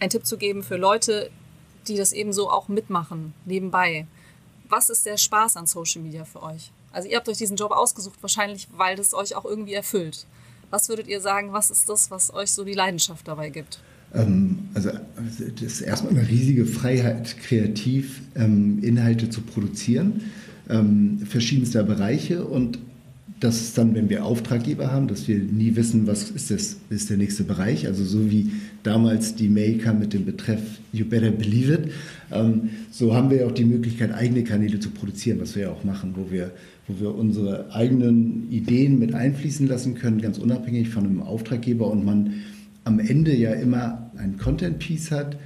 einen Tipp zu geben für Leute, die das eben so auch mitmachen, nebenbei. Was ist der Spaß an Social Media für euch? Also ihr habt euch diesen Job ausgesucht, wahrscheinlich, weil das euch auch irgendwie erfüllt. Was würdet ihr sagen, was ist das, was euch so die Leidenschaft dabei gibt? Ähm, also das ist erstmal eine riesige Freiheit, kreativ ähm, Inhalte zu produzieren ähm, verschiedenster Bereiche und das ist dann, wenn wir Auftraggeber haben, dass wir nie wissen, was ist, das, ist der nächste Bereich. Also so wie damals die Mail kam mit dem Betreff You Better Believe It, ähm, so haben wir auch die Möglichkeit, eigene Kanäle zu produzieren, was wir ja auch machen, wo wir, wo wir unsere eigenen Ideen mit einfließen lassen können, ganz unabhängig von einem Auftraggeber. Und man am Ende ja immer ein Content-Piece hat,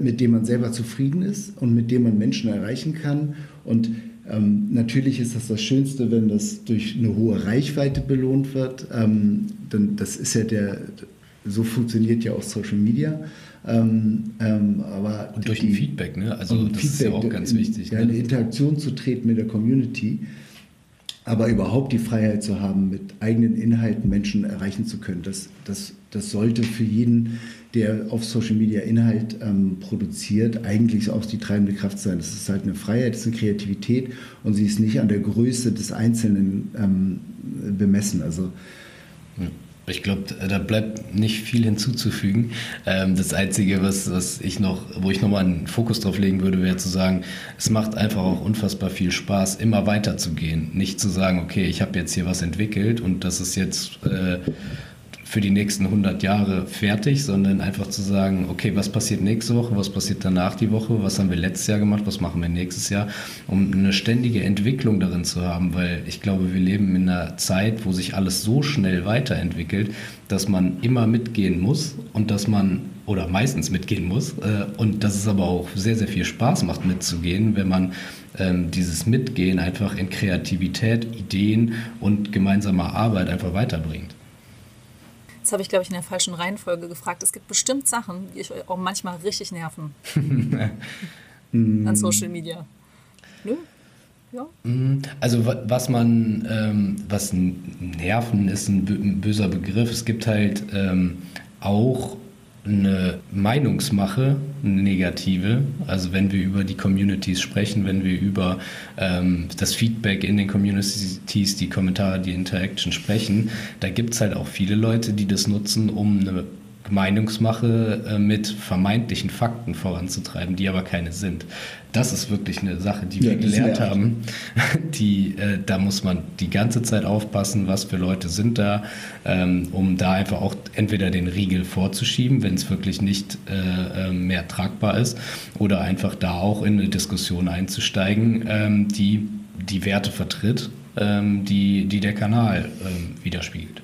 mit dem man selber zufrieden ist und mit dem man Menschen erreichen kann. Und ähm, natürlich ist das das Schönste, wenn das durch eine hohe Reichweite belohnt wird. Ähm, denn das ist ja der, so funktioniert ja auch Social Media. Ähm, ähm aber und durch die, Feedback, ne? Also das Feedback, ist ja auch ganz wichtig. Ja, ne? eine Interaktion zu treten mit der Community, aber überhaupt die Freiheit zu haben, mit eigenen Inhalten Menschen erreichen zu können. Das, das, das sollte für jeden der auf Social Media Inhalt ähm, produziert, eigentlich auch die treibende Kraft sein. Das ist halt eine Freiheit, das ist eine Kreativität und sie ist nicht an der Größe des Einzelnen ähm, bemessen. Also ich glaube, da bleibt nicht viel hinzuzufügen. Ähm, das Einzige, was, was ich noch, wo ich nochmal einen Fokus drauf legen würde, wäre zu sagen, es macht einfach auch unfassbar viel Spaß, immer weiterzugehen. Nicht zu sagen, okay, ich habe jetzt hier was entwickelt und das ist jetzt äh, für die nächsten 100 Jahre fertig, sondern einfach zu sagen, okay, was passiert nächste Woche, was passiert danach die Woche, was haben wir letztes Jahr gemacht, was machen wir nächstes Jahr, um eine ständige Entwicklung darin zu haben, weil ich glaube, wir leben in einer Zeit, wo sich alles so schnell weiterentwickelt, dass man immer mitgehen muss und dass man oder meistens mitgehen muss äh, und dass es aber auch sehr, sehr viel Spaß macht mitzugehen, wenn man ähm, dieses Mitgehen einfach in Kreativität, Ideen und gemeinsamer Arbeit einfach weiterbringt. Das habe ich, glaube ich, in der falschen Reihenfolge gefragt. Es gibt bestimmt Sachen, die euch auch manchmal richtig nerven. <laughs> an Social Media. Nö? Ja. Mm, also was man, ähm, was Nerven ist ein böser Begriff. Es gibt halt ähm, auch eine Meinungsmache, eine negative. Also wenn wir über die Communities sprechen, wenn wir über ähm, das Feedback in den Communities, die Kommentare, die Interaction sprechen, da gibt es halt auch viele Leute, die das nutzen, um eine Meinungsmache äh, mit vermeintlichen Fakten voranzutreiben, die aber keine sind. Das ist wirklich eine Sache, die ja, wir gelernt haben. <laughs> Die, äh, da muss man die ganze Zeit aufpassen, was für Leute sind da, ähm, um da einfach auch entweder den Riegel vorzuschieben, wenn es wirklich nicht äh, äh, mehr tragbar ist, oder einfach da auch in eine Diskussion einzusteigen, ähm, die die Werte vertritt, ähm, die, die der Kanal ähm, widerspiegelt.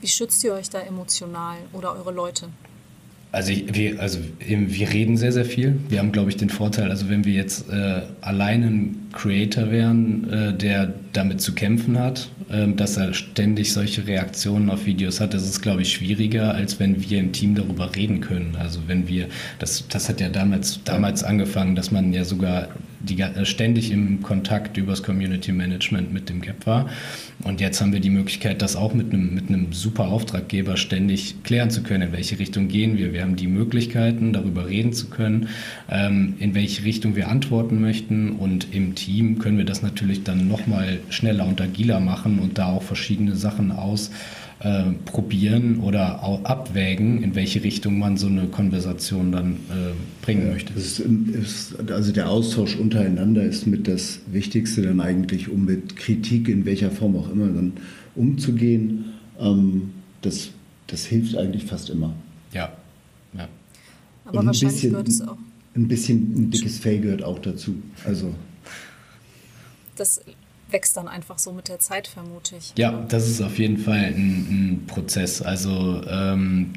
Wie schützt ihr euch da emotional oder eure Leute? Also, ich, wir, also wir reden sehr, sehr viel. Wir haben, glaube ich, den Vorteil, also wenn wir jetzt äh, allein ein Creator wären, äh, der damit zu kämpfen hat, äh, dass er ständig solche Reaktionen auf Videos hat, das ist, glaube ich, schwieriger, als wenn wir im Team darüber reden können. Also wenn wir, das, das hat ja damals, damals angefangen, dass man ja sogar die, äh, ständig im Kontakt übers Community Management mit dem Gap war. Und jetzt haben wir die Möglichkeit, das auch mit einem, mit einem super Auftraggeber ständig klären zu können, in welche Richtung gehen wir. Wir haben die Möglichkeiten, darüber reden zu können, ähm, in welche Richtung wir antworten möchten. Und im Team können wir das natürlich dann nochmal schneller und agiler machen und da auch verschiedene Sachen aus äh, probieren oder abwägen, in welche Richtung man so eine Konversation dann äh, bringen ja, möchte. Ist, ist, also der Austausch untereinander ist mit das Wichtigste dann eigentlich, um mit Kritik in welcher Form auch immer dann umzugehen. Ähm, das, das hilft eigentlich fast immer. Ja. ja. Aber wahrscheinlich bisschen, gehört es auch. Ein bisschen ein dickes Fell gehört auch dazu. Also. Das wächst dann einfach so mit der Zeit, vermute ich. Ja, das ist auf jeden Fall ein, ein Prozess. Also ähm,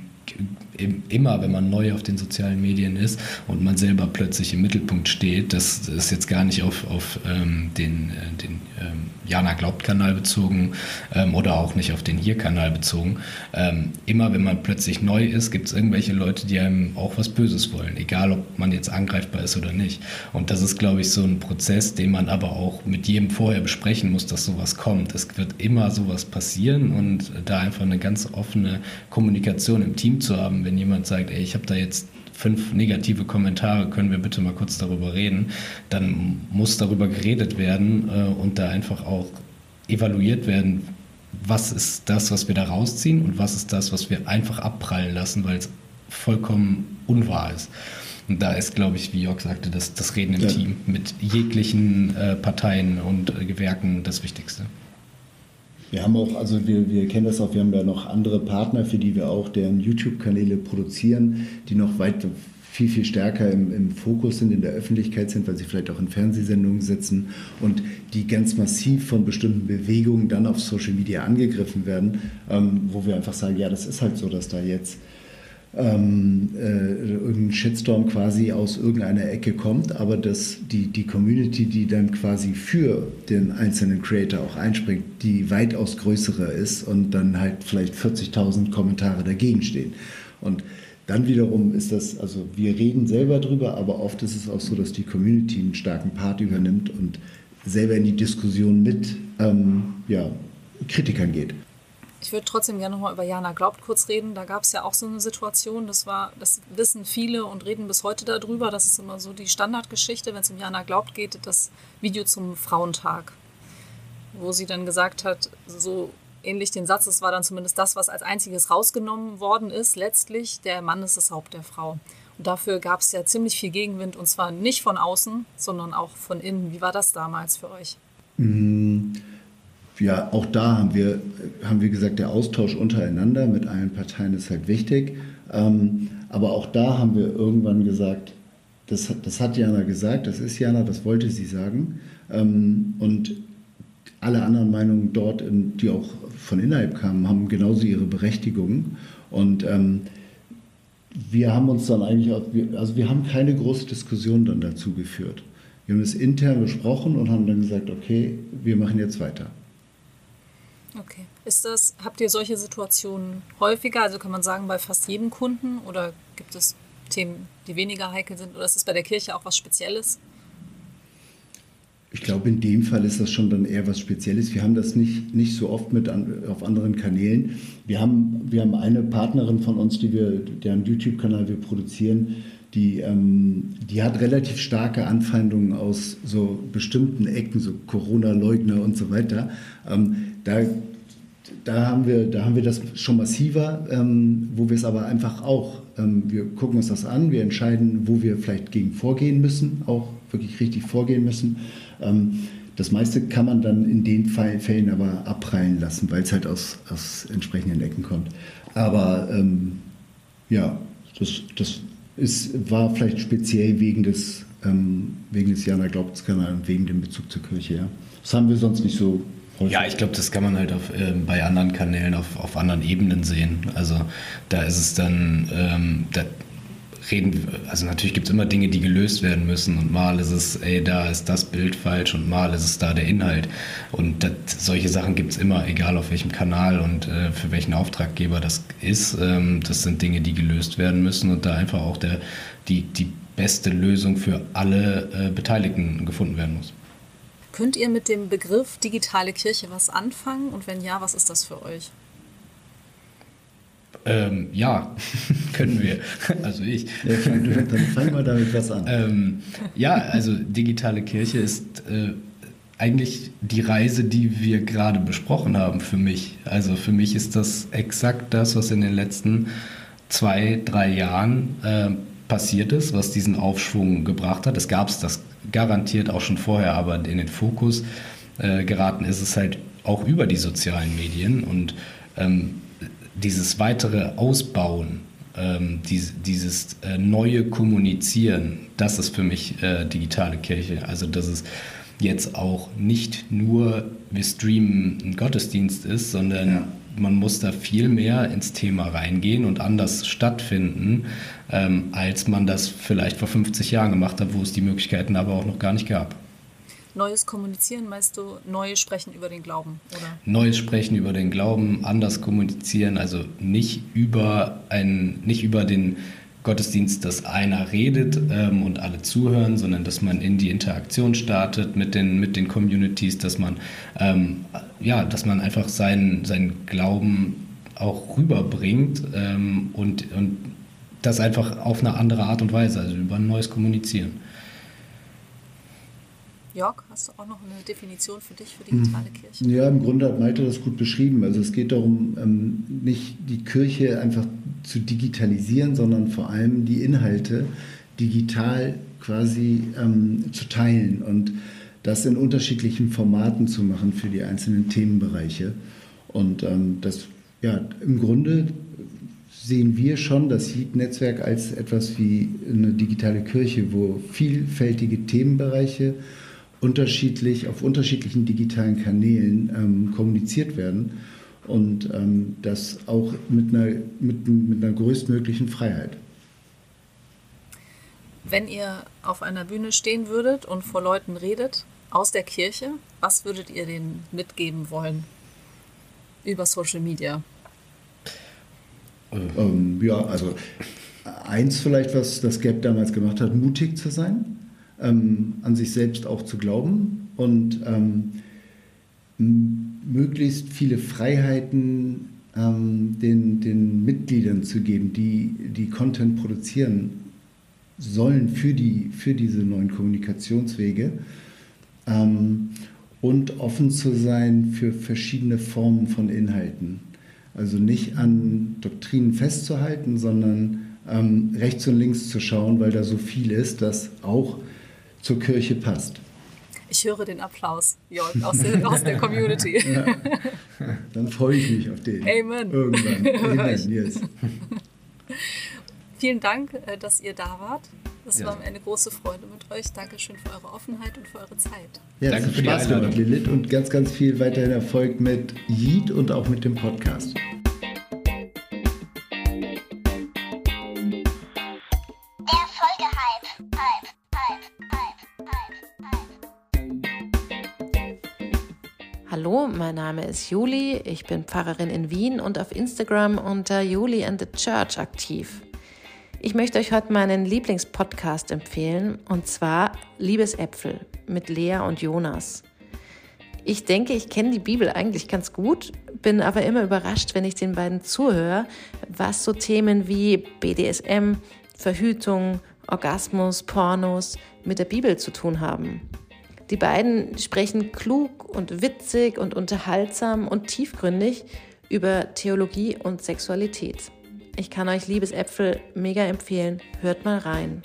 immer, wenn man neu auf den sozialen Medien ist und man selber plötzlich im Mittelpunkt steht, das ist jetzt gar nicht auf, auf ähm, den, äh, den ähm, Jana Glaubt-Kanal bezogen ähm, oder auch nicht auf den Hier-Kanal bezogen. Ähm, immer, wenn man plötzlich neu ist, gibt es irgendwelche Leute, die einem auch was Böses wollen, egal ob man jetzt angreifbar ist oder nicht. Und das ist, glaube ich, so ein Prozess, den man aber auch mit jedem vorher besprechen muss, dass sowas kommt. Es wird immer sowas passieren und da einfach eine ganz offene Kommunikation im Team zu haben, wenn jemand sagt, ey, ich habe da jetzt fünf negative Kommentare, können wir bitte mal kurz darüber reden, dann muss darüber geredet werden äh, und da einfach auch evaluiert werden, was ist das, was wir da rausziehen und was ist das, was wir einfach abprallen lassen, weil es vollkommen unwahr ist. Und da ist, glaube ich, wie Jörg sagte, das, das Reden im ja. Team mit jeglichen äh, Parteien und äh, Gewerken das Wichtigste. Wir haben auch, also wir, wir kennen das auch, wir haben ja noch andere Partner, für die wir auch deren YouTube-Kanäle produzieren, die noch weit viel, viel stärker im, im, Fokus sind, in der Öffentlichkeit sind, weil sie vielleicht auch in Fernsehsendungen sitzen und die ganz massiv von bestimmten Bewegungen dann auf Social Media angegriffen werden, ähm, wo wir einfach sagen, ja, das ist halt so, dass da jetzt ähm, äh, irgendein Shitstorm quasi aus irgendeiner Ecke kommt, aber dass die, die Community, die dann quasi für den einzelnen Creator auch einspringt, die weitaus größere ist und dann halt vielleicht 40.000 Kommentare dagegen stehen. Und dann wiederum ist das, also wir reden selber drüber, aber oft ist es auch so, dass die Community einen starken Part übernimmt und selber in die Diskussion mit ähm, ja, Kritikern geht. Ich würde trotzdem gerne nochmal über Jana Glaubt kurz reden. Da gab es ja auch so eine Situation, das war, das wissen viele und reden bis heute darüber. Das ist immer so die Standardgeschichte, wenn es um Jana Glaubt geht, das Video zum Frauentag, wo sie dann gesagt hat, so ähnlich den Satz, es war dann zumindest das, was als einziges rausgenommen worden ist, letztlich, der Mann ist das Haupt der Frau. Und dafür gab es ja ziemlich viel Gegenwind und zwar nicht von außen, sondern auch von innen. Wie war das damals für euch? Mmh ja, auch da haben wir, haben wir gesagt, der Austausch untereinander mit allen Parteien ist halt wichtig. Ähm, aber auch da haben wir irgendwann gesagt, das, das hat Jana gesagt, das ist Jana, das wollte sie sagen. Ähm, und alle anderen Meinungen dort, in, die auch von innerhalb kamen, haben genauso ihre Berechtigung. Und ähm, wir haben uns dann eigentlich also wir haben keine große Diskussion dann dazu geführt. Wir haben es intern besprochen und haben dann gesagt, okay, wir machen jetzt weiter. Okay. Ist das, habt ihr solche Situationen häufiger? Also kann man sagen, bei fast jedem Kunden oder gibt es Themen, die weniger heikel sind? Oder ist es bei der Kirche auch was Spezielles? Ich glaube, in dem Fall ist das schon dann eher was Spezielles. Wir haben das nicht, nicht so oft mit an, auf anderen Kanälen. Wir haben, wir haben eine Partnerin von uns, die wir, deren YouTube-Kanal wir produzieren, die, ähm, die hat relativ starke Anfeindungen aus so bestimmten Ecken, so Corona-Leugner und so weiter. Ähm, da, da, haben wir, da haben wir das schon massiver, ähm, wo wir es aber einfach auch, ähm, wir gucken uns das an, wir entscheiden, wo wir vielleicht gegen vorgehen müssen, auch wirklich richtig vorgehen müssen. Ähm, das meiste kann man dann in den Fällen aber abprallen lassen, weil es halt aus, aus entsprechenden Ecken kommt. Aber ähm, ja, das, das ist, war vielleicht speziell wegen des, ähm, wegen des Jana Glaubenskanals und wegen dem Bezug zur Kirche. Ja. Das haben wir sonst nicht so Ja, ich glaube, das kann man halt auf, äh, bei anderen Kanälen auf, auf anderen Ebenen sehen. Also da ist es dann, ähm, da reden, also natürlich gibt es immer Dinge, die gelöst werden müssen und mal ist es, ey, da ist das Bild falsch und mal ist es da der Inhalt. Und das, solche Sachen gibt es immer, egal auf welchem Kanal und äh, für welchen Auftraggeber das ist. Ähm, das sind Dinge, die gelöst werden müssen und da einfach auch der, die, die beste Lösung für alle äh, Beteiligten gefunden werden muss. Könnt ihr mit dem Begriff digitale Kirche was anfangen? Und wenn ja, was ist das für euch? Ähm, ja, <laughs> können wir. Also ich. Ja, fang, dann fang mal damit was an. Ähm, ja, also digitale Kirche ist äh, eigentlich die Reise, die wir gerade besprochen haben für mich. Also für mich ist das exakt das, was in den letzten zwei, drei Jahren äh, passiert ist, was diesen Aufschwung gebracht hat. Es gab es das garantiert auch schon vorher, aber in den Fokus äh, geraten ist es halt auch über die sozialen Medien und ähm, dieses weitere Ausbauen, ähm, dies, dieses äh, neue Kommunizieren, das ist für mich äh, digitale Kirche. Also dass es jetzt auch nicht nur wir streamen ein Gottesdienst ist, sondern ja. Man muss da viel mehr ins Thema reingehen und anders stattfinden, ähm, als man das vielleicht vor 50 Jahren gemacht hat, wo es die Möglichkeiten aber auch noch gar nicht gab. Neues Kommunizieren meinst du neues Sprechen über den Glauben, oder? Neues Sprechen über den Glauben, anders kommunizieren, also nicht über ein, nicht über den Gottesdienst, dass einer redet ähm, und alle zuhören, sondern dass man in die Interaktion startet mit den, mit den Communities, dass man, ähm, ja, dass man einfach seinen, seinen Glauben auch rüberbringt ähm, und, und das einfach auf eine andere Art und Weise, also über ein neues Kommunizieren. Jörg, hast du auch noch eine Definition für dich für digitale hm. Kirche? Ja, im Grunde hat Malte das gut beschrieben. Also es geht darum, ähm, nicht die Kirche einfach zu digitalisieren, sondern vor allem die Inhalte digital quasi ähm, zu teilen und das in unterschiedlichen Formaten zu machen für die einzelnen Themenbereiche. Und ähm, das, ja, im Grunde sehen wir schon das Heat-Netzwerk als etwas wie eine digitale Kirche, wo vielfältige Themenbereiche unterschiedlich auf unterschiedlichen digitalen Kanälen ähm, kommuniziert werden und ähm, das auch mit einer, mit, mit einer größtmöglichen Freiheit. Wenn ihr auf einer Bühne stehen würdet und vor Leuten redet, aus der Kirche, was würdet ihr denen mitgeben wollen über Social Media? Ähm, ja, also eins vielleicht, was das Gap damals gemacht hat, mutig zu sein, ähm, an sich selbst auch zu glauben und ähm, möglichst viele Freiheiten ähm, den, den Mitgliedern zu geben, die, die Content produzieren sollen für, die, für diese neuen Kommunikationswege. Ähm, und offen zu sein für verschiedene Formen von Inhalten. Also nicht an Doktrinen festzuhalten, sondern ähm, rechts und links zu schauen, weil da so viel ist, das auch zur Kirche passt. Ich höre den Applaus, Jörg, aus der, aus der Community. Ja. Dann freue ich mich auf den. Amen. Irgendwann. <laughs> Amen, yes. Vielen Dank, äh, dass ihr da wart. Es ja. war mir eine große Freude mit euch. Dankeschön für eure Offenheit und für eure Zeit. Ja, Danke für Spaß die Einladung. Lilith, und ganz, ganz viel weiterhin Erfolg mit Yeet und auch mit dem Podcast. Mein Name ist Juli, ich bin Pfarrerin in Wien und auf Instagram unter Juli and the Church aktiv. Ich möchte euch heute meinen Lieblingspodcast empfehlen und zwar Liebesäpfel mit Lea und Jonas. Ich denke, ich kenne die Bibel eigentlich ganz gut, bin aber immer überrascht, wenn ich den beiden zuhöre, was so Themen wie BDSM, Verhütung, Orgasmus, Pornos mit der Bibel zu tun haben. Die beiden sprechen klug und witzig und unterhaltsam und tiefgründig über Theologie und Sexualität. Ich kann euch Liebesäpfel mega empfehlen. Hört mal rein.